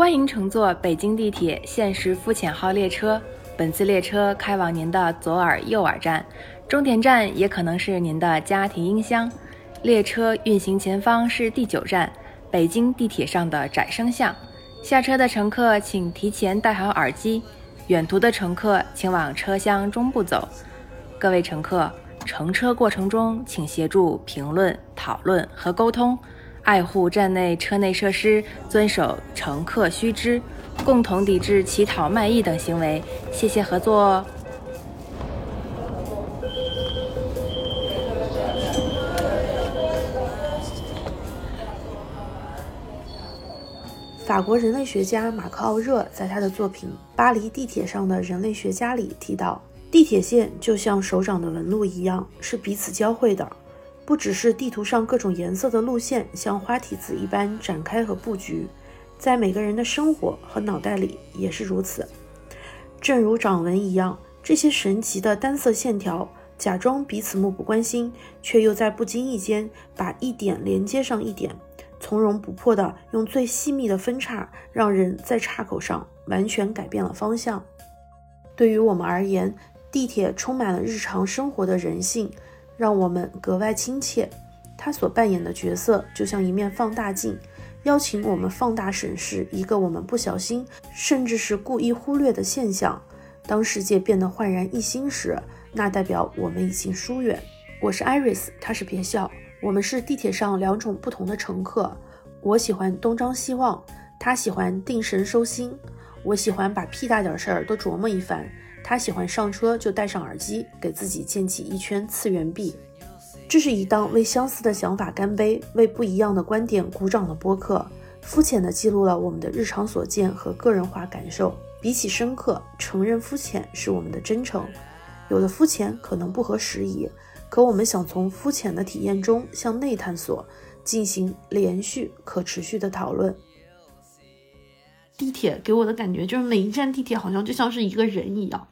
欢迎乘坐北京地铁限时肤浅号列车。本次列车开往您的左耳、右耳站，终点站也可能是您的家庭音箱。列车运行前方是第九站，北京地铁上的窄声巷。下车的乘客请提前戴好耳机，远途的乘客请往车厢中部走。各位乘客，乘车过程中请协助评论、讨论和沟通。爱护站内车内设施，遵守乘客须知，共同抵制乞讨卖艺等行为。谢谢合作哦。法国人类学家马克·奥热在他的作品《巴黎地铁上的人类学家》里提到，地铁线就像手掌的纹路一样，是彼此交汇的。不只是地图上各种颜色的路线像花体子一般展开和布局，在每个人的生活和脑袋里也是如此。正如掌纹一样，这些神奇的单色线条假装彼此漠不关心，却又在不经意间把一点连接上一点，从容不迫地用最细密的分叉，让人在岔口上完全改变了方向。对于我们而言，地铁充满了日常生活的人性。让我们格外亲切。他所扮演的角色就像一面放大镜，邀请我们放大审视一个我们不小心，甚至是故意忽略的现象。当世界变得焕然一新时，那代表我们已经疏远。我是 Iris，他是别笑。我们是地铁上两种不同的乘客。我喜欢东张西望，他喜欢定神收心。我喜欢把屁大点事儿都琢磨一番。他喜欢上车就戴上耳机，给自己建起一圈次元壁。这是一档为相似的想法干杯、为不一样的观点鼓掌的播客，肤浅地记录了我们的日常所见和个人化感受。比起深刻，承认肤浅是我们的真诚。有的肤浅可能不合时宜，可我们想从肤浅的体验中向内探索，进行连续可持续的讨论。地铁给我的感觉就是每一站地铁好像就像是一个人一样，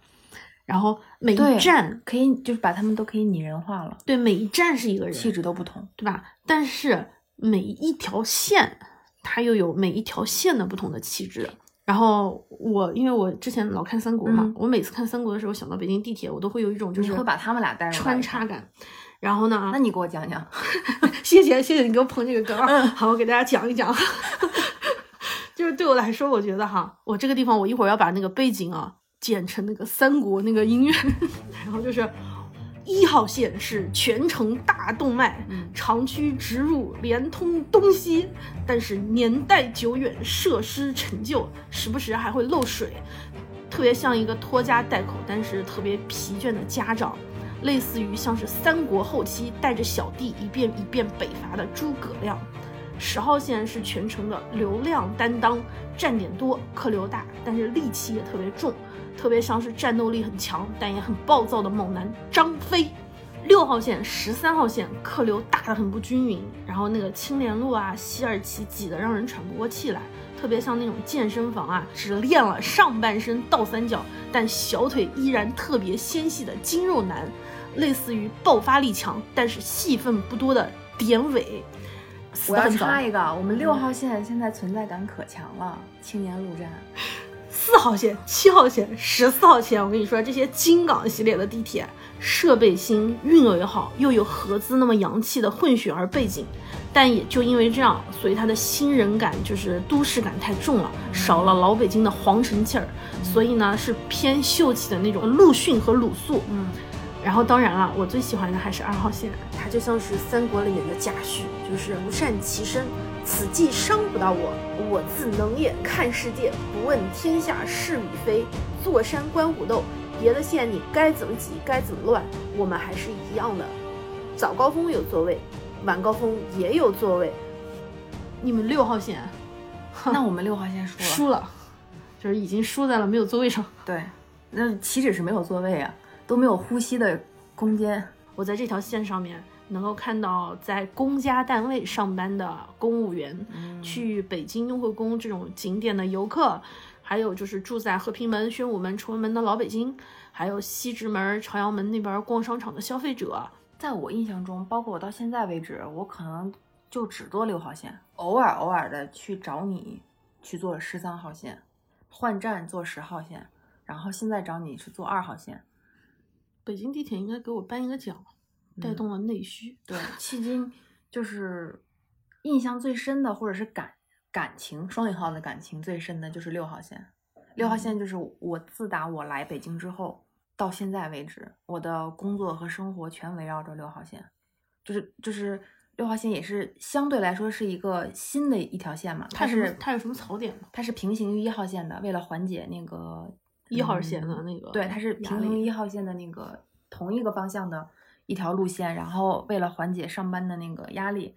然后每一站可以就是把他们都可以拟人化了。对，每一站是一个人，气质都不同，对吧？但是每一条线它又有每一条线的不同的气质。然后我因为我之前老看三国嘛，我每次看三国的时候想到北京地铁，我都会有一种就是会把他们俩带入穿插感。然后呢？那你给我讲讲，谢谢谢谢你给我捧这个梗。好，我给大家讲一讲。就是对我来说，我觉得哈，我这个地方我一会儿要把那个背景啊剪成那个三国那个音乐，然后就是一号线是全程大动脉，长驱直入，连通东西，但是年代久远，设施陈旧，时不时还会漏水，特别像一个拖家带口，但是特别疲倦的家长，类似于像是三国后期带着小弟一遍一遍北伐的诸葛亮。十号线是全程的流量担当，站点多，客流大，但是戾气也特别重，特别像是战斗力很强但也很暴躁的猛男张飞。六号线、十三号线客流大的很不均匀，然后那个青莲路啊、西二旗挤得让人喘不过气来，特别像那种健身房啊，只练了上半身倒三角，但小腿依然特别纤细的肌肉男，类似于爆发力强但是戏份不多的典韦。我要插一个，我们六号线现在存在感可强了。青年路站，四号线、七号线、十四号线，我跟你说，这些京港系列的地铁设备新，运维好，又有合资那么洋气的混血儿背景，但也就因为这样，所以它的新人感就是都市感太重了，少了老北京的皇城气儿，所以呢是偏秀气的那种陆逊和鲁肃。嗯。然后当然了，我最喜欢的还是二号线，它就像是三国里面的贾诩，就是不善其身，此计伤不到我，我自能也看世界，不问天下是与非，坐山观虎斗。别的县你该怎么挤，该怎么乱，我们还是一样的。早高峰有座位，晚高峰也有座位。你们六号线，那我们六号线输了，输了，就是已经输在了没有座位上。对，那岂止是没有座位啊！都没有呼吸的空间。我在这条线上面能够看到在公家单位上班的公务员，去北京雍和宫这种景点的游客，还有就是住在和平门、宣武门、崇文门的老北京，还有西直门、朝阳门那边逛商场的消费者。在我印象中，包括我到现在为止，我可能就只坐六号线，偶尔偶尔的去找你去坐十三号线，换站坐十号线，然后现在找你是坐二号线。北京地铁应该给我颁一个奖，带动了内需。对，迄今就是印象最深的，或者是感感情双引号的感情最深的就是六号线。六号线就是我自打我来北京之后到现在为止，我的工作和生活全围绕着六号线，就是就是六号线也是相对来说是一个新的一条线嘛，它是它有什么槽点吗？它是平行于一号线的，为了缓解那个一号线的那个，对，它是平行于一号线的那个同一个方向的一条路线，然后为了缓解上班的那个压力，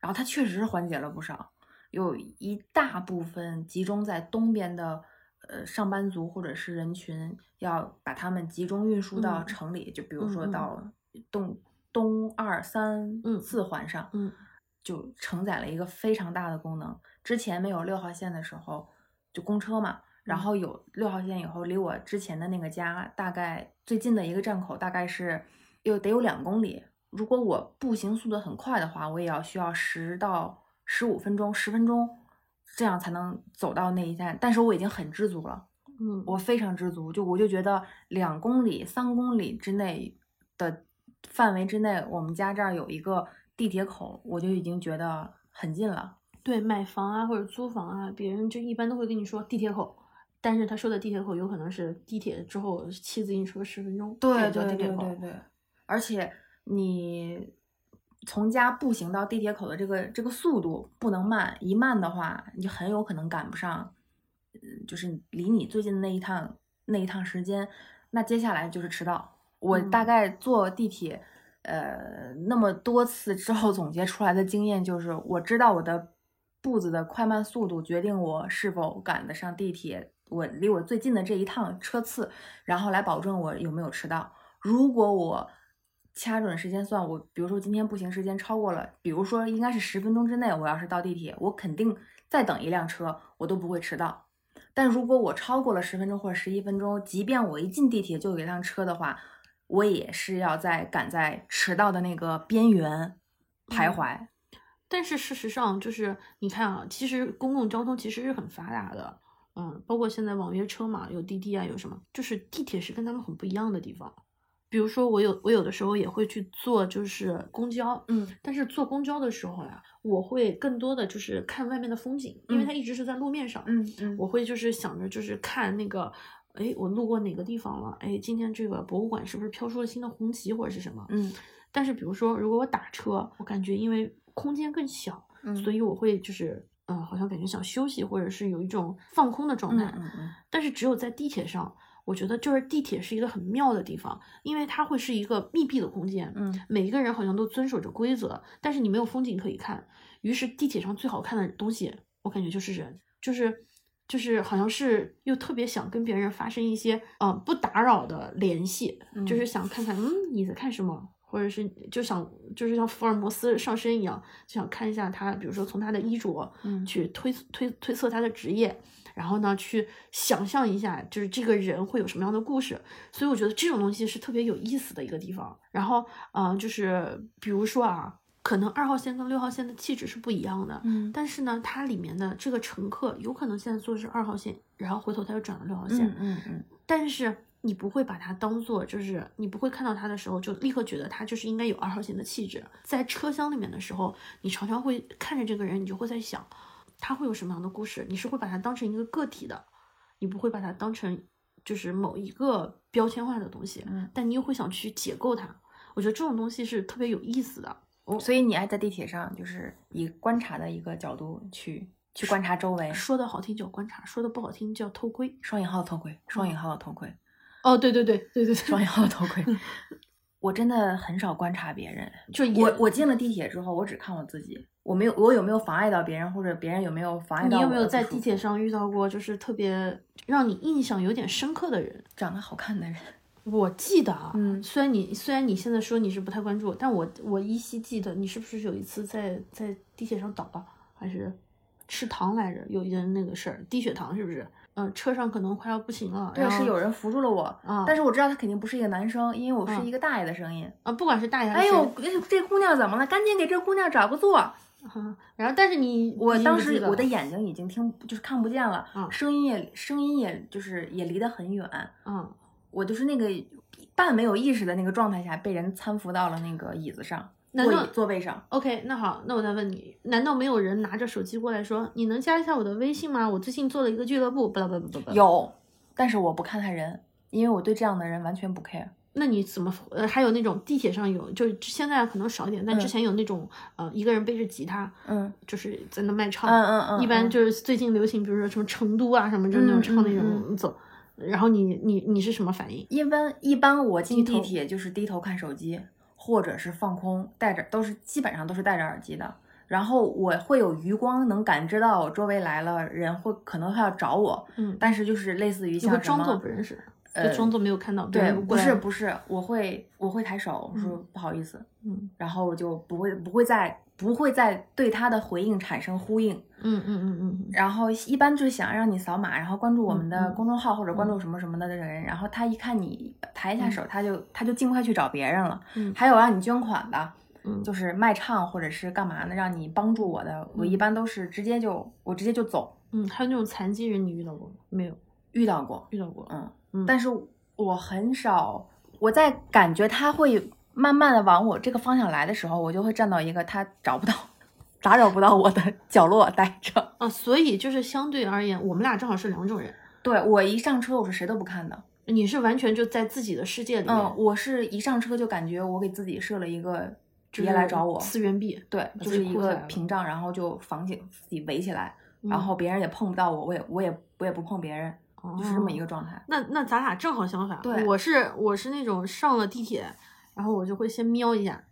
然后它确实是缓解了不少，有一大部分集中在东边的。呃，上班族或者是人群要把他们集中运输到城里，就比如说到东东二三四环上，嗯，就承载了一个非常大的功能。之前没有六号线的时候，就公车嘛，然后有六号线以后，离我之前的那个家大概最近的一个站口大概是有得有两公里。如果我步行速度很快的话，我也要需要十到十五分钟，十分钟。这样才能走到那一站，但是我已经很知足了，嗯，我非常知足，就我就觉得两公里、三公里之内的范围之内，我们家这儿有一个地铁口，我就已经觉得很近了。对，买房啊或者租房啊，别人就一般都会跟你说地铁口，但是他说的地铁口有可能是地铁之后骑自行车十分钟，对对对对对，而且你。从家步行到地铁口的这个这个速度不能慢，一慢的话，你就很有可能赶不上，嗯，就是离你最近的那一趟那一趟时间，那接下来就是迟到。我大概坐地铁，呃，那么多次之后总结出来的经验就是，我知道我的步子的快慢速度决定我是否赶得上地铁，我离我最近的这一趟车次，然后来保证我有没有迟到。如果我掐准时间算，我比如说今天步行时间超过了，比如说应该是十分钟之内，我要是到地铁，我肯定再等一辆车，我都不会迟到。但如果我超过了十分钟或者十一分钟，即便我一进地铁就有一辆车的话，我也是要在赶在迟到的那个边缘徘徊。但是事实上，就是你看啊，其实公共交通其实是很发达的，嗯，包括现在网约车嘛，有滴滴啊，有什么，就是地铁是跟他们很不一样的地方。比如说，我有我有的时候也会去坐，就是公交，嗯，但是坐公交的时候呀，我会更多的就是看外面的风景，因为它一直是在路面上，嗯嗯，我会就是想着就是看那个，哎，我路过哪个地方了，哎，今天这个博物馆是不是飘出了新的红旗或者是什么，嗯，但是比如说如果我打车，我感觉因为空间更小，嗯，所以我会就是嗯，好像感觉想休息或者是有一种放空的状态，嗯嗯，但是只有在地铁上。我觉得就是地铁是一个很妙的地方，因为它会是一个密闭的空间，嗯，每一个人好像都遵守着规则，但是你没有风景可以看。于是地铁上最好看的东西，我感觉就是人，就是就是好像是又特别想跟别人发生一些嗯不打扰的联系，就是想看看嗯你在看什么，或者是就想就是像福尔摩斯上身一样，就想看一下他，比如说从他的衣着，嗯，去推推推测他的职业。然后呢，去想象一下，就是这个人会有什么样的故事，所以我觉得这种东西是特别有意思的一个地方。然后，嗯，就是比如说啊，可能二号线跟六号线的气质是不一样的，嗯，但是呢，它里面的这个乘客有可能现在坐的是二号线，然后回头他又转了六号线，嗯嗯，但是你不会把它当做，就是你不会看到他的时候就立刻觉得他就是应该有二号线的气质。在车厢里面的时候，你常常会看着这个人，你就会在想。他会有什么样的故事？你是会把它当成一个个体的，你不会把它当成就是某一个标签化的东西，嗯，但你又会想去解构它。我觉得这种东西是特别有意思的。所以你爱在地铁上，就是以观察的一个角度去去观察周围。说的好听叫观察，说的不好听叫偷窥。双引号的偷窥，双引号的偷窥。哦，对对对对对，双引号的偷窥。我真的很少观察别人，就我我进了地铁之后，我只看我自己。我没有，我有没有妨碍到别人，或者别人有没有妨碍到我？你有没有在地铁上遇到过就是特别让你印象有点深刻的人，长得好看的人？我记得啊，嗯，虽然你虽然你现在说你是不太关注，但我我依稀记得你是不是有一次在在地铁上倒了，还是吃糖来着？有一件那个事儿，低血糖是不是？嗯，车上可能快要不行了。对，是有人扶住了我啊，但是我知道他肯定不是一个男生，因为我是一个大爷的声音啊。不管是大爷，哎呦，这姑娘怎么了？赶紧给这姑娘找个座。嗯，然后但是你我当时我的眼睛已经听就是看不见了，嗯声音也声音也就是也离得很远，嗯我就是那个半没有意识的那个状态下被人搀扶到了那个椅子上，难道座座位上。OK，那好，那我再问你，难道没有人拿着手机过来说，你能加一下我的微信吗？我最近做了一个俱乐部，巴拉巴拉巴拉巴拉。，有，但是我不看他人，因为我对这样的人完全不 care。那你怎么呃，还有那种地铁上有，就是现在可能少一点，但之嗯前有那种、呃，一个人背着吉他，嗯就是在那卖唱，嗯嗯嗯，一般嗯就是最近流行，比如说什么成都啊什么，就那种嗯唱那嗯种走。然后你你你是什么反应？一般一般我进地铁就是低头看手机，或者是放空，戴着都是基本上都是戴着耳机的。然后我会有余光能感知到周围来了人会可能他要找我，嗯，但是就是类似于像什么装作不认识，就呃装作没有看到。对，不是不是，我会我会抬手我说嗯不好意思，嗯然后我就不会不会再不会再对他的回应产生呼应。嗯嗯嗯嗯嗯然后一般就是想让你扫码，然后关注我们嗯的嗯公众号或者关注什么什么的人，然后他一看你抬一下手，他就他就尽快去找别人了。嗯还有让你捐款的，嗯，就是卖唱或者是干嘛呢，让你帮助我的，我一般都是直接就我直接就走。嗯，还有那种残疾人，你遇到过吗？没有遇到过，遇到过。嗯，嗯但是我很少，我在感觉他会慢慢的往我这个方向来的时候，我就会站到一个他找不到、打扰不到我的 角落待着。啊，所以就是相对而言，我们俩正好是两种人。对我一上车，我是谁都不看的。你是完全就在自己的世界里面，嗯，我是一上车就感觉我给自己设了一个就是别来找我，次元壁。对，就是一个屏障，然后就防起自己围起来，嗯然后别人也碰不到我，我也我也我也不碰别人，就是这么一个。状态。那那咱俩正好相反。对我是我是那种上了地铁，然后我就会先瞄一下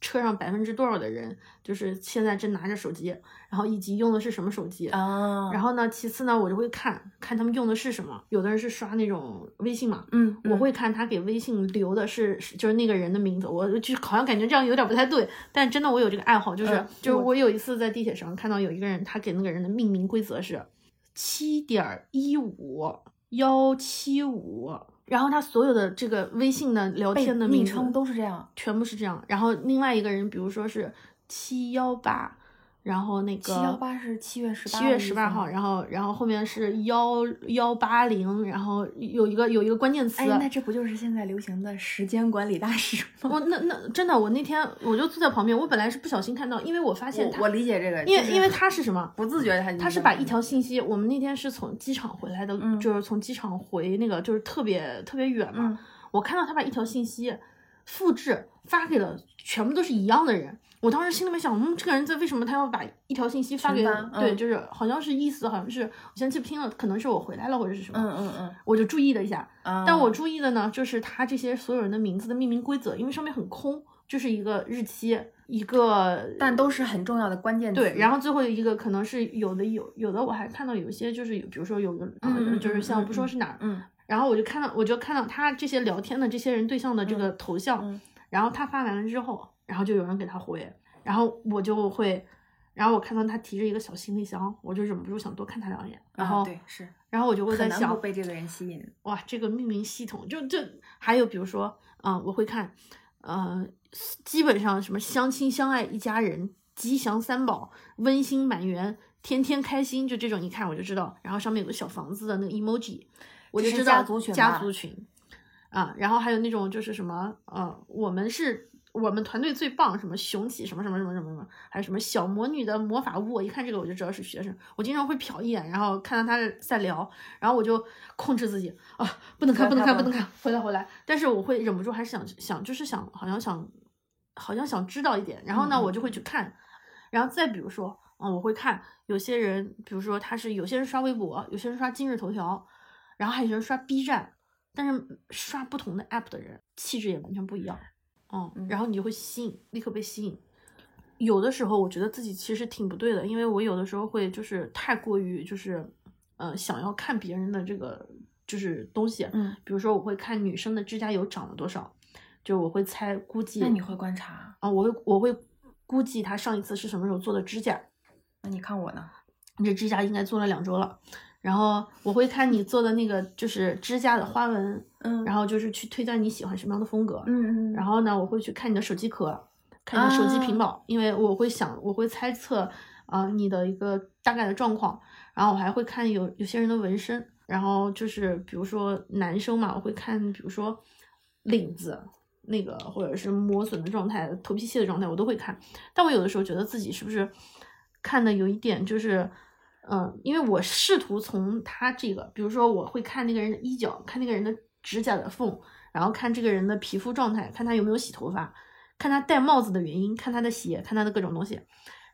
车上百分之多少的人，就是现在正拿着手机，然后以及用的是什么手机。啊然后呢，其次呢，我就会看看他们用的是什么。有的人是刷那种微信嘛，嗯，我会看他给微信留的是是就是那个人的名字，我就好像感觉这样有点不太对，但真的我有这个爱好，就是、嗯就是我有一次在地铁上看到有一个人，他给那个人的命名规则是七点一五幺七五，然后他所有的这个微信的聊天的名称都是这样。全部是这样，然后另外一个人，比如说是七幺八，然后那个七幺八是七月十八，七月十八号，然后然后后面是幺幺八零，然后有一个有一个关键词，哎，那这不就是现在流行的时间管理大师吗？我那那真的，我那天我就坐在旁边，我本来是不小心看到，因为我发现他，我我理解这个，就是因为因为他是什么？不自觉他他是把一条信息，我们那天是从机场回来的，嗯就是从机场回那个就是特别特别远嘛，嗯我看到他把一条信息复制发给了全部都是一样的人，我当时心里面想，嗯，这个人在为什么他要把一条信息发给群发对，嗯。就是好像是意思好像是我现在记不清了，可能是我回来了或者是什么，嗯嗯嗯。我就注意了一下，啊，但我注意的呢，就是他这些所有人的名字的命名规则，因为上面很空，就是一个日期，一个但都是很重要的关键词。对，然后最后一个可能是有的有有的我还看到有一些就是有，比如说有个呃嗯嗯就是像不说是哪儿，嗯。然后我就看到我就看到他这些聊天的这些人对象的这个头像，嗯。然后他发完了之后，然后就有人给他回，然后我就会。然后我看到他提着一个小行李箱，我就忍不住想多看他两眼。然后，啊对是然后我就会在想，被这个人吸引。哇，这个命名系统就这还有比如说，嗯、我会看，呃，基本上什么相亲相爱一家人，吉祥三宝，温馨满园，天天开心，就这种一看我就知道。然后上面有个小房子的那个 emoji，我就知道家族群家族群啊。然后还有那种就是什么，呃，我们是。我们团队最棒，什么雄起，什么什么什么什么什么，还有什么小魔女的魔法屋，我一看这个我就知道是学生。我经常会瞟一眼，然后看到他在聊，然后我就控制自己啊，不能看，不能看，不能看，回来回来。但是我会忍不住，还是想想，就是想，好像想，好像想知道一点。然后呢，我就会去看。然后再比如说，嗯，我会看有些人，比如说他是有些人刷微博，有些人刷今日头条，然后还有人刷 B 站，但是刷不同的 app 的人，气质也完全不一样。嗯，嗯然后你就会吸引，立刻被吸引。有的时候我觉得自己其实挺不对的，因为我有的时候会就是太过于就是，呃，想要看别人的这个就是东西，嗯，比如说我会看女生的指甲油长了多少，就我会猜估计。那你会观察？啊？我会我会估计她上一次是什么时候做的指甲，那你看我呢？你这指甲应该做了两周了。然后我会看你做的那个就是指甲的花纹，嗯然后就是去推断你喜欢什么样的风格。嗯嗯，然后呢，我会去看你的手机壳，看你的手机屏保，因为我会想，我会猜测啊、你的一个大概的状况，然后我还会看有有些人的纹身，然后就是比如说男生嘛，我会看比如说领子那个或者是磨损的状态、头皮屑的状态，我都会看。但我有的时候觉得自己是不是看的有一点就是。嗯，因为我试图从他这个，比如说我会看那个人的衣角，看那个人的指甲的缝，然后看这个人的皮肤状态，看他有没有洗头发，看他戴帽子的原因，看他的鞋，看他的各种东西。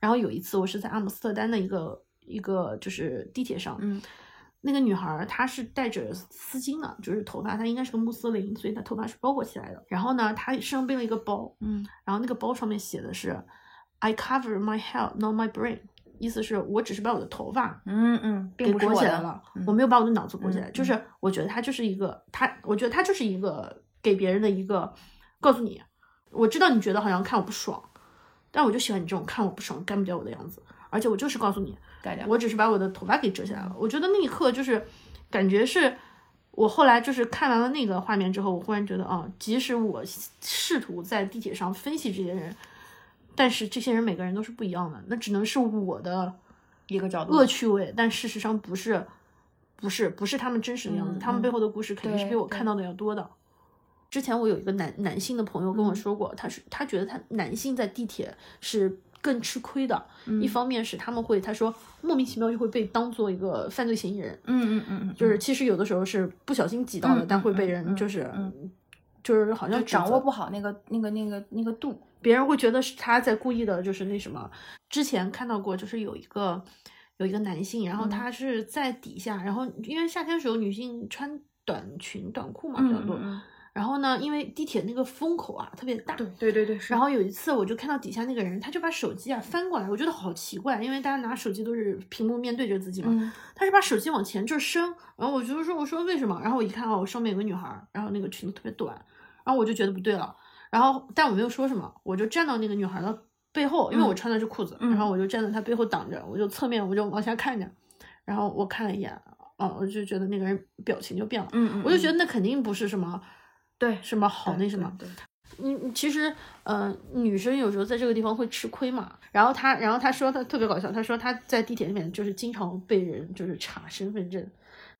然后有一次我是在阿姆斯特丹的一个一个就是地铁上，嗯那个女孩儿她是戴着丝巾的，就是头发她应该是个穆斯林，所以她头发是包裹起来的。然后呢，她身上背了一个包，嗯然后那个包上面写的是 "I cover my hair, not my brain"，意思是我只是把我的头发嗯嗯，给并不是我的裹起来了，嗯我没有把我的脑子裹起来。嗯就是我觉得他就是一个他，我觉得他就是一个给别人的一个告诉你，我知道你觉得好像看我不爽，但我就喜欢你这种看我不爽干不掉我的样子，而且我就是告诉你，我只是把我的头发给遮起来了。我觉得那一刻就是感觉是。我后来就是看完了那个画面之后，我忽然觉得啊，即使我试图在地铁上分析这些人，但是这些人每个人都是不一样的，那只能是我的一个角度恶趣味，但事实上不是，不是不是他们真实的样子，嗯他们背后的故事肯定是比我看到的要多的。之前我有一个男男性的朋友跟我嗯说过，他是他觉得他男性在地铁是更吃亏的，一方面是他们会他说莫名其妙就会被当做一个犯罪嫌疑人，嗯嗯嗯嗯，就是其实有的时候是不小心挤到的，嗯但会被嗯嗯人就是、嗯就是好像掌握不好那个那个那个那个度。别人会觉得是他在故意的，就是那什么。之前看到过，就是有一个有一个男性，然后嗯他是在底下，然后因为夏天的时候女性穿短裙短裤嘛比较多，嗯然后呢，因为地铁那个风口啊特别大，对对对对，然后有一次我就看到底下那个人，他就把手机啊翻过来，我觉得好奇怪，因为大家拿手机都是屏幕面对着自己嘛，嗯他是把手机往前这伸，然后我就说我说为什么？然后我一看哦，上面有个女孩儿，然后那个裙子特别短，然后我就觉得不对了，然后但我没有说什么，我就站到那个女孩的背后，因为我嗯穿的是裤子，嗯然后我就站在她背后挡着，我就侧面我就往下看着，然后我看了一眼，哦，我就觉得那个人表情就变了，嗯，我就觉得那肯定不是什么对什么好那什么，对，对你你其实，呃，女生有时候在这个地方会吃亏嘛。然后她，然后她说她特别搞笑，她说她在地铁里面就是经常被人就是查身份证，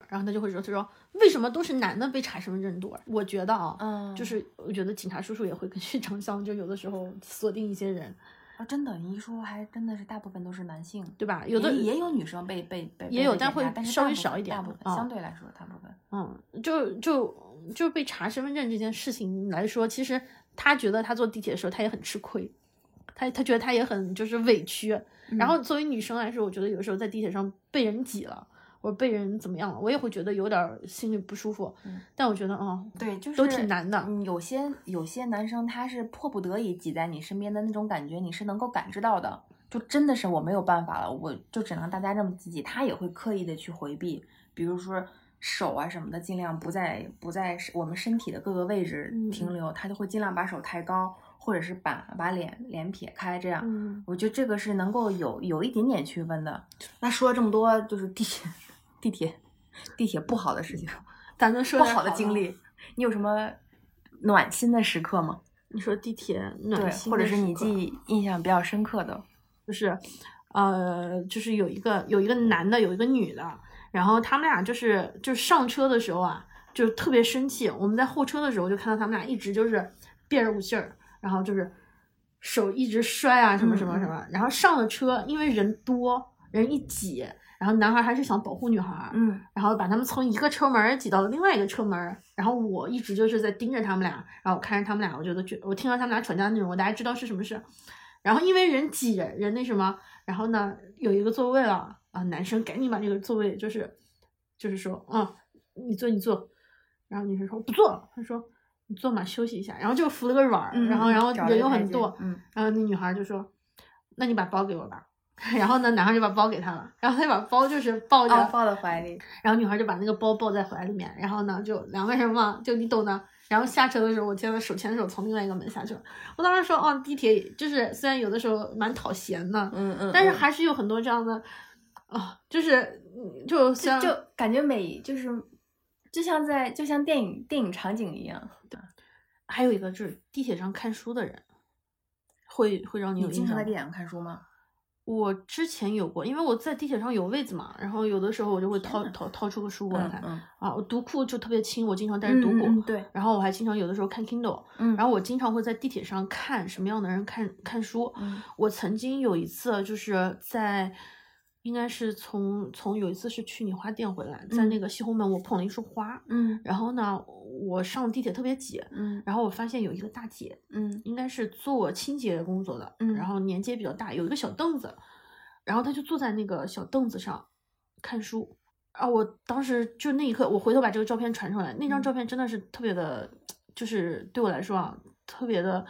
然后他就会说，他说为什么都是男的被查身份证多？我觉得啊，嗯，就是我觉得警察叔叔也会根据长相，就有的时候锁定一些人，啊，真的，你一说还真的是大部分都是男性，对吧？有的也也有女生被被被也有但会但是稍微少一点大部分啊相对来说大部分。嗯，就就就被查身份证这件事情来说，其实他觉得他坐地铁的时候他也很吃亏，他他觉得他也很就是委屈。然后作为女生来说，我觉得有时候在地铁上被人挤了，或者被人怎么样了，我也会觉得有点儿心里不舒服。嗯但我觉得啊、对，就是都挺难的嗯，有些有些男生他是迫不得已挤在你身边的那种感觉，你是能够感知到的。就真的是我没有办法了，我就只能大家这么挤挤。他也会刻意的去回避，比如说手啊什么的，尽量不在不在我们身体的各个位置嗯停留，他就会尽量把手抬高，或者是把把脸脸撇开，这样。嗯，我觉得这个是能够有有一点点区分的。那说了这么多，就是地铁地铁地铁不好的事情，咱们说不好的经。历，你有什么暖心的时刻吗？你说地铁暖，心或者是你记忆印象比较深刻的。就是，呃，就是有一个有一个男的，有一个女的，然后他们俩就是就是上车的时候啊，就特别生气。我们在候车的时候就看到他们俩一直就是别着股劲儿，然后就是手一直摔啊什么什么什么。然后上了车，因为人多人一挤，然后男孩还是想保护女孩，嗯然后把他们从一个车门挤到了另外一个车门，然后我一直就是在盯着他们俩，然后我看着他们俩，我觉得觉我听到他们俩吵架的内容，我大概知道是什么事。然后因为人挤人人那什么，然后呢有一个座位了啊，男生赶紧把这个座位就是就是说啊，你坐你坐，然后女生说我不坐了，他说你坐嘛休息一下，然后就扶了个软儿，嗯，然后然后人又很多，嗯然后那女孩就说：“那你把包给我吧。”然后呢，男孩就把包给她了，然后他就把包就是抱着，哦，抱在怀里。然后女孩就把那个包抱在怀里面，然后呢，就两个人嘛，就你懂的。然后下车的时候，我见到手牵手从另外一个门下去了。我当时说，哦，地铁就是虽然有的时候蛮讨嫌的，嗯嗯，但是嗯还是有很多这样的，啊、就是嗯就像就就感觉每就是就像在就像电影电影场景一样。对还有一个就是地铁上看书的人，会会让你有印象经常在地铁上看书吗？我之前有过，因为我在地铁上有位子嘛，然后有的时候我就会掏掏掏出个书过来看、嗯啊。我读库就特别轻，我经常带着读库，嗯嗯对，然后我还经常有的时候看 Kindle，嗯，然后我经常会在地铁上看什么样的人看看书。嗯我曾经有一次就是在，应该是从从有一次是去你花店回来，在嗯那个西红门我捧了一束花，嗯然后呢我上地铁特别挤，嗯然后我发现有一个大姐，嗯应该是做清洁工作的，嗯然后年纪也比较大，有一个小凳子，然后她就坐在那个小凳子上看书。啊！我当时就那一刻，我回头把这个照片传出来，那张嗯照片真的是特别的，就是对我来说啊，特别的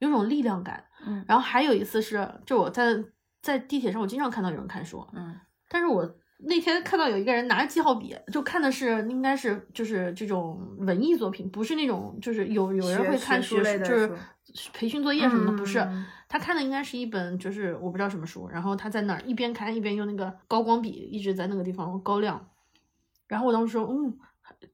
有种力量感。嗯然后还有一次是，就我在在地铁上，我经常看到有人看书，嗯但是我那天看到有一个人拿着记号笔，就看的是应该是就是这种文艺作品，不是那种就是有有人会看学术类的就是培训作业什么的，不是嗯他看的应该是一本就是我不知道什么书，然后他在那儿一边看一边用那个高光笔一直在那个地方高亮，然后我当时说嗯。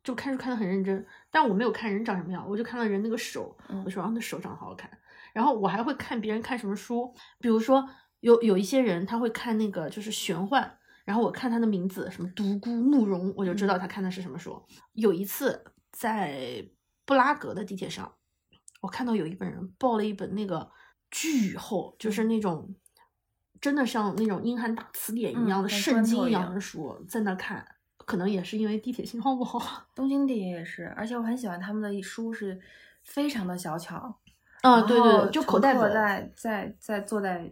就看书看的很认真，但我没有看人长什么样，我就看到人那个手，嗯我说啊，那手长得好好看。然后我还会看别人看什么书，比如说有有一些人他会看那个就是玄幻，然后我看他的名字什么独孤慕容，我就知道他看的是什么书。有一次在布拉格的地铁上，我看到有一本人抱了一本那个巨厚，就是那种真的像那种英汉大词典一样的圣经一样的书，在那看。可能也是因为地铁信号不好。东京地铁也是，而且我很喜欢他们的书是非常的小巧，啊，然后对对对，就口袋本。在在在坐在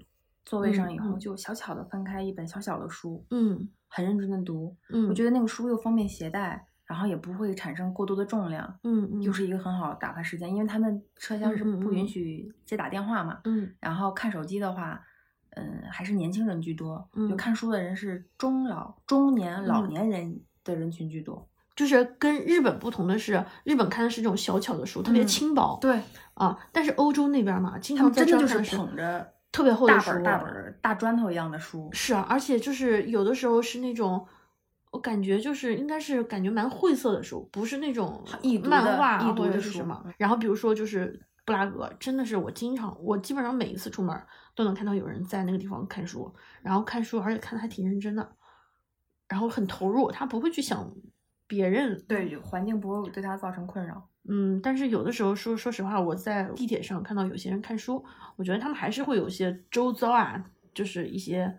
座位上以后，就小巧的翻开一本小小的书，嗯。很认真的读。嗯，我觉得那个书又方便携带，然后也不会产生过多的重量，嗯嗯，又是一个很好打发时间，因为他们车厢是不允许接打电话嘛。嗯。然后看手机的话，嗯，还是年轻人居多，就。嗯看书的人是中老、中年、老。嗯年人的人群居多。就是跟日本不同的是，日本看的是这种小巧的书，特别嗯轻薄。对，啊，但是欧洲那边嘛，经他们真的就是捧着特别厚的书大本大本大砖头一样的书。是啊，而且就是有的时候是那种，我感觉就是应该是感觉蛮晦涩的书，不是那种易漫画啊易读或者的书是什么嗯。然后比如说就是布拉格，真的是我经常，我基本上每一次出门都能看到有人在那个地方看书，然后看书，而且看的还挺认真的，然后很投入，他不会去想别人对，环境不会对他造成困扰。嗯，但是有的时候说说实话，我在地铁上看到有些人看书，我觉得他们还是会有一些周遭啊，就是一些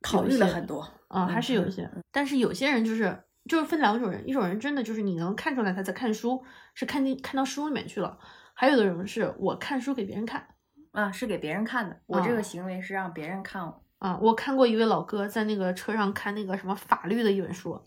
考虑了很多啊，嗯还是有一嗯些。但是有些人就是就是分两种人，一种人真的就是你能看出来他在看书，是看进看到书里面去了；还有的人是我看书给别人看啊，是给别人看的。我这啊个行为是让别人看我。啊。我看过一位老哥在那个车上看那个什么法律的一本书，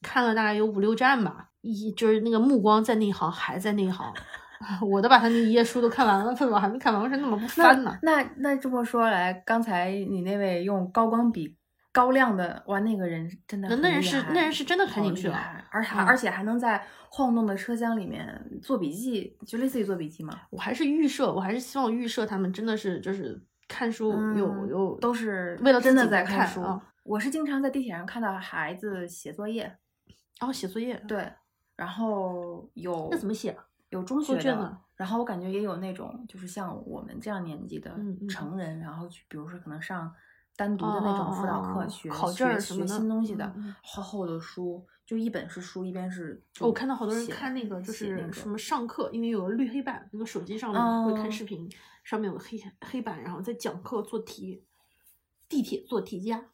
看了大概有五六站吧，一就是那个目光在那一行，还在那一行。我都把他那一页书都看完了，我还没看完，我说你怎么不翻呢？那那这么说来，刚才你那位用高光笔高亮的，哇，那个人真的那那人是那人是真的看进去了而且、嗯而且还能在晃动的车厢里面做笔记，就类似于做笔记嘛。我还是预设，我还是希望预设他们真的是就是看书有、嗯有都是为了真的在书。看书我是经常在地铁上看到孩子写作业，然后写作业，对，然后有那怎么写啊？有中学的然后我感觉也有那种就是像我们这样年纪的嗯嗯成人，然后去比如说可能上单独的那种辅导课，学考证什么新东西的，厚厚的书，就一本是书，一边是我看到好多人看那个就是什么上课，因为有个绿黑板，那个手机上面会看哦视频，上面有个黑黑板，然后在讲课做题，地铁做题家。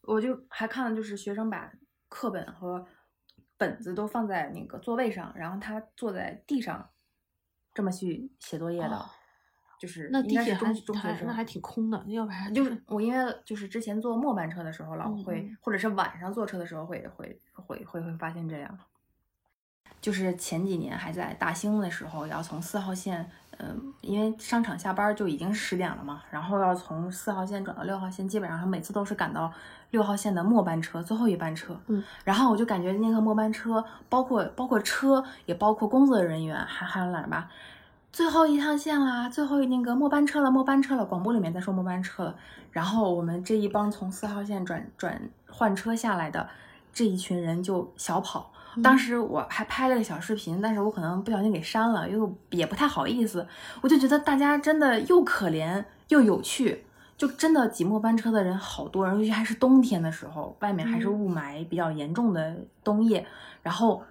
我就还看了，就是学生把课本和本子都放在那个座位上，然后他坐在地上，这么去写作业的，哦就是那地铁还中中学生，还那还挺空的，要不然就是我因为就是之前坐末班车的时候，老嗯会、嗯或者是晚上坐车的时候会会会会会发现这样。就是前几年还在大兴的时候，要从四号线，嗯、因为商场下班就已经十点了嘛，然后要从四号线转到六号线，基本上他每次都是赶到六号线的末班车，最后一班车。嗯，然后我就感觉那个末班车，包括包括车，也包括工作人员，还还有哪儿吧，最后一趟线啦，最后那个末班车了，末班车了，广播里面在说末班车了。然后我们这一帮从四号线转转换车下来的这一群人就小跑，当时我还拍了个小视频，但是我可能不小心给删了，因为也不太好意思。我就觉得大家真的又可怜又有趣，就真的挤末班车的人好多人，尤其还是冬天的时候，外面还是雾霾比较严重的冬夜，然后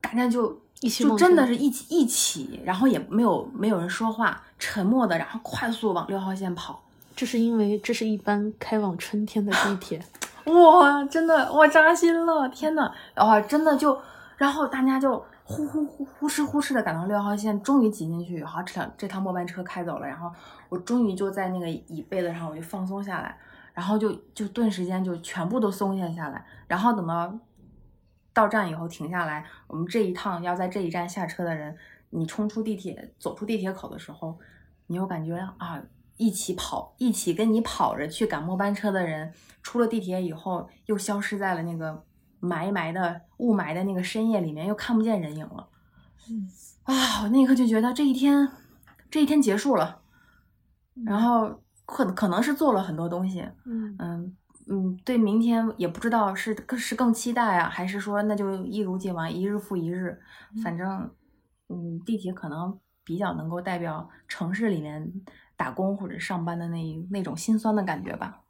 大家就一起就真的是一起一起，然后也没有没有人说话，沉默的，然后快速往六号线跑。这是因为这是一班开往春天的地铁。哇，真的，我扎心了！天呐，哇，真的就，然后大家就呼呼呼呼哧呼哧的赶到六号线，终于挤进去。好，这趟这趟末班车开走了，然后我终于就在那个椅背子上，我就放松下来，然后就就顿时间就全部都松懈下来。然后等到到站以后停下来，我们这一趟要在这一站下车的人，你冲出地铁，走出地铁口的时候，你又感觉啊。一起跑，一起跟你跑着去赶末班车的人，出了地铁以后，又消失在了那个霾霾的雾霾的那个深夜里面，又看不见人影了。嗯，啊，我那一刻就觉得这一天，这一天结束了。然后可可能是做了很多东西，嗯嗯嗯，对明天也不知道是更是更期待啊，还是说那就一如既往，一日复一日。反正，嗯，地铁可能比较能够代表城市里面。打工或者上班的那一那种心酸的感觉吧，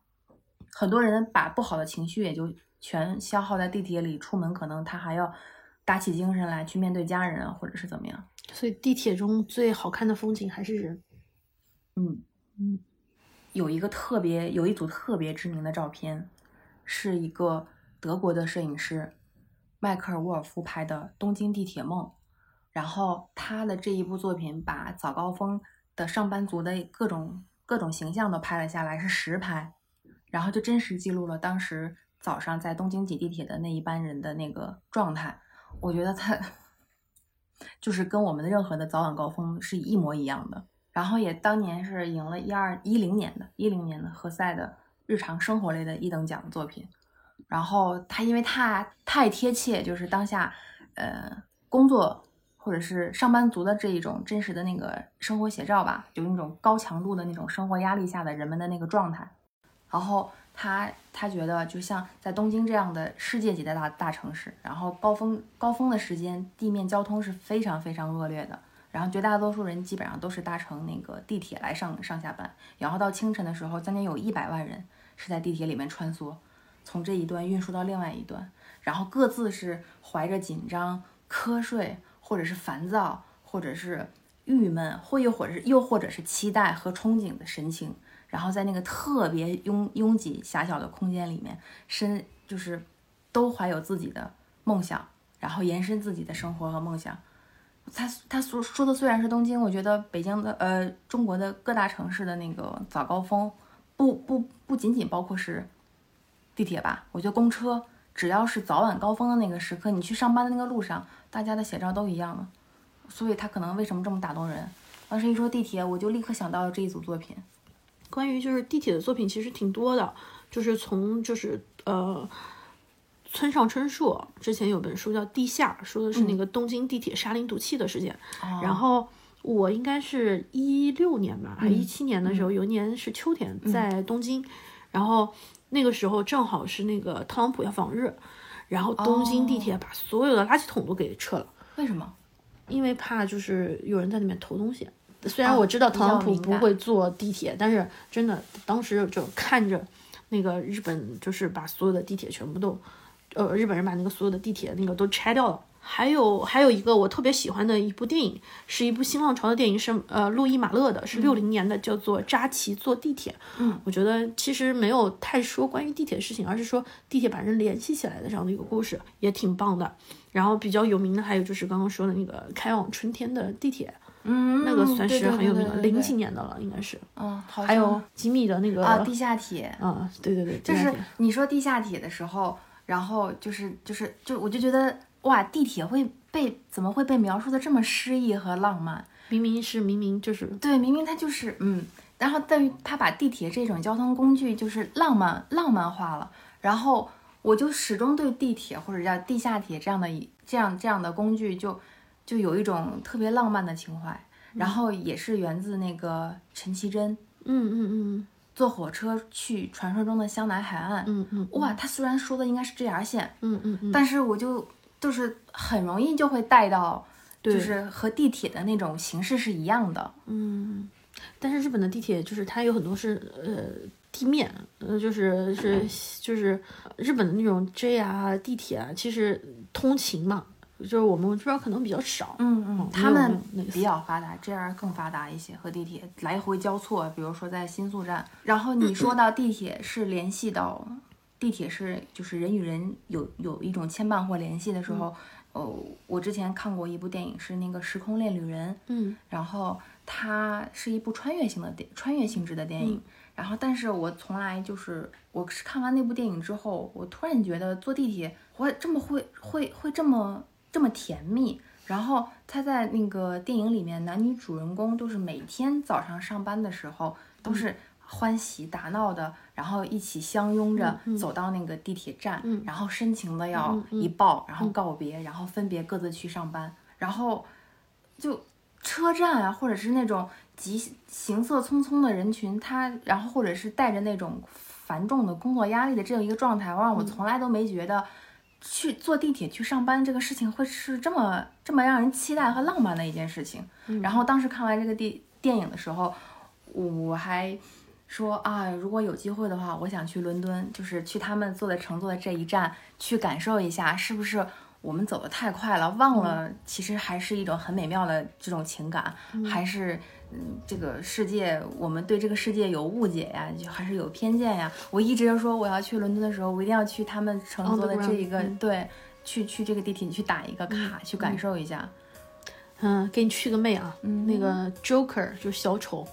很多人把不好的情绪也就全消耗在地铁里，出门可能他还要打起精神来去面对家人啊，或者是怎么样。所以地铁中最好看的风景还是人。嗯嗯，有一个特别有一组特别知名的照片，是一个德国的摄影师迈克尔沃尔夫拍的《东京地铁梦》，然后他的这一部作品把早高峰。的上班族的各种各种形象都拍了下来，是实拍，然后就真实记录了当时早上在东京挤地铁的那一班人的那个状态。我觉得他 就是跟我们的任何的早晚高峰是一模一样的。然后也当年是赢了一二一零年的一零年的何塞的日常生活类的一等奖的作品。然后他因为他太贴切，就是当下呃工作。或者是上班族的这一种真实的那个生活写照吧，就那种高强度的那种生活压力下的人们的那个状态。然后他他觉得，就像在东京这样的世界级的大大城市，然后高峰高峰的时间，地面交通是非常非常恶劣的。然后绝大多数人基本上都是搭乘那个地铁来上上下班。然后到清晨的时候，将近有一百万人是在地铁里面穿梭，从这一端运输到另外一端，然后各自是怀着紧张、瞌睡。或者是烦躁，或者是郁闷，或又或者是又或者是期待和憧憬的神情，然后在那个特别拥拥挤狭小的空间里面，身就是都怀有自己的梦想，然后延伸自己的生活和梦想。他他所说的虽然是东京，我觉得北京的呃中国的各大城市的那个早高峰，不不不仅仅包括是地铁吧，我觉得公车。只要是早晚高峰的那个时刻，你去上班的那个路上，大家的写照都一样的，所以他可能为什么这么打动人？当时一说地铁，我就立刻想到了这一组作品。关于就是地铁的作品其实挺多的，就是从就是呃，村上春树之前有本书叫《地下》，说的是那个东京地铁沙林毒气的事件。然后我应该是一六年吧，还一七年的时候，有一年是秋天在东京，然后。那个时候正好是那个特朗普要访日，然后东京地铁把所有的垃圾桶都给撤了。为什么？因为怕就是有人在里面偷东西。虽然我知道特朗普不会坐地铁，但是真的当时就看着那个日本就是把所有的地铁全部都，呃，日本人把那个所有的地铁那个都拆掉了。还有还有一个我特别喜欢的一部电影，是一部新浪潮的电影，是呃路易马勒的，是六零年的，叫做《扎奇坐地铁》。嗯，我觉得其实没有太说关于地铁的事情，而是说地铁把人联系起来的这样的一个故事，也挺棒的。然后比较有名的还有就是刚刚说的那个开往春天的地铁，嗯，那个算是很有名的，零几年的了，应该是。嗯，还有吉米的那个啊，地下铁。啊，对对对，就是你说地下铁的时候，然后就是就是就我就觉得。哇，地铁会被怎么会被描述的这么诗意和浪漫？明明是明明就是对，明明它就是嗯，然后在于他把地铁这种交通工具就是浪漫浪漫化了，然后我就始终对地铁或者叫地下铁这样的这样这样的工具就就有一种特别浪漫的情怀，然后也是源自那个陈绮贞，嗯嗯嗯，坐火车去传说中的香南海岸，嗯嗯，哇，他虽然说的应该是 JR 线，嗯嗯嗯，但是我就。就是很容易就会带到，就是和地铁的那种形式是一样的。嗯，但是日本的地铁就是它有很多是呃地面，呃就是是就是日本的那种 JR 地铁啊，其实通勤嘛，就是我们这边可能比较少。嗯嗯，他们比较发达，JR 更发达一些，和地铁来回交错。比如说在新宿站，然后你 说到地铁是联系到，地铁是就是人与人有有一种牵绊或联系的时候，哦，我之前看过一部电影是那个《时空恋旅人》，嗯然后它是一部穿越性的电穿越性质的电影。然后，但是我从来就是，我是看完那部电影之后，我突然觉得坐地铁会这么会会会这么这么甜蜜。然后他在那个电影里面，男女主人公都是每天早上上班的时候都是欢喜打闹的，然后一起相拥着走到那个地铁站，然后深情的要一抱，然后告别，然后分别各自去上班，然后就车站啊，或者是那种急行色匆匆的人群，他然后或者是带着那种繁重的工作压力的这样一个状态，让我从来都没觉得去坐地铁去上班这个事情会是这么这么让人期待和浪漫的一件事情。然后当时看完这个电电影的时候，我还说啊，如果有机会的话，我想去伦敦，就是去他们坐的乘坐的这一站去感受一下，是不是我们走得太快了，忘了其实还是一种很美妙的这种情感，还是嗯，这个世界我们对这个世界有误解呀，就还是有偏见呀。我一直说我要去伦敦的时候，我一定要去他们乘坐的这一个嗯。对，去去这个地铁去打一个卡，去感受一下。嗯，给你去个妹啊，那个 Joker 就是小丑，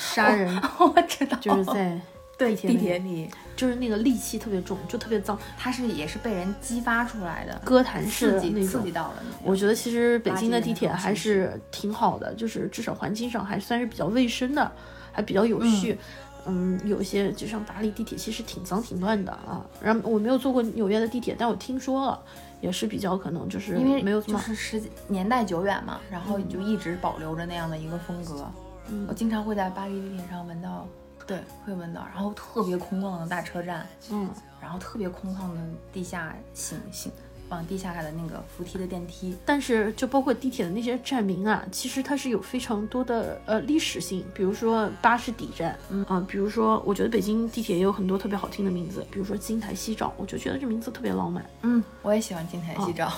杀人 我知道，就是在 对地铁里就是那个戾气特别重，就特别脏，它是也是被人激发出来的，歌坛式刺激的那种刺激。到了。我觉得其实北京的地铁还是挺好的，就是至少环境上还算是比较卫生的，还比较有序。嗯有些就像巴黎地铁其实挺脏挺乱的啊。然后我没有坐过纽约的地铁，但我听说了，也是比较可能就是因为没有这么就是时年代久远嘛，然后就一直保留着那样的一个风格。嗯我经常会在巴黎地铁上闻到，对，会闻到，然后特别空旷的大车站，嗯然后特别空旷的地下行行往地下的那个扶梯的电梯。但是就包括地铁的那些站名啊，其实它是有非常多的呃历史性，比如说巴士底站，嗯啊，比如说我觉得北京地铁也有很多特别好听的名字，比如说金台夕照，我就觉得这名字特别浪漫。嗯，我也喜欢金台夕照。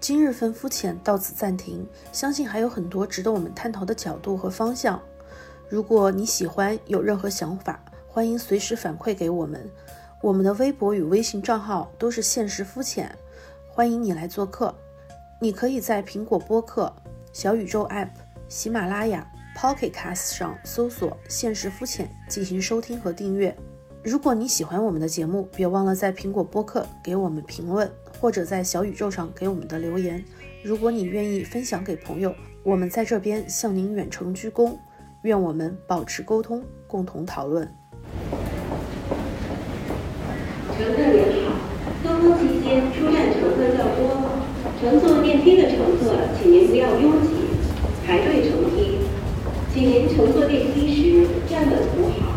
今日份肤浅到此暂停，相信还有很多值得我们探讨的角度和方向。如果你喜欢，有任何想法，欢迎随时反馈给我们。我们的微博与微信账号都是现实肤浅，欢迎你来做客。你可以在苹果播客、小宇宙 App、喜马拉雅、Pocket Cast 上搜索“现实肤浅”进行收听和订阅。如果你喜欢我们的节目，别忘了在苹果播客给我们评论，或者在小宇宙上给我们的留言。如果你愿意分享给朋友，我们在这边向您远程鞠躬。愿我们保持沟通，共同讨论。乘客您好，高峰期间出站乘客较多，乘坐电梯的乘客请您不要拥挤，排队乘梯。请您乘坐电梯时站稳扶好，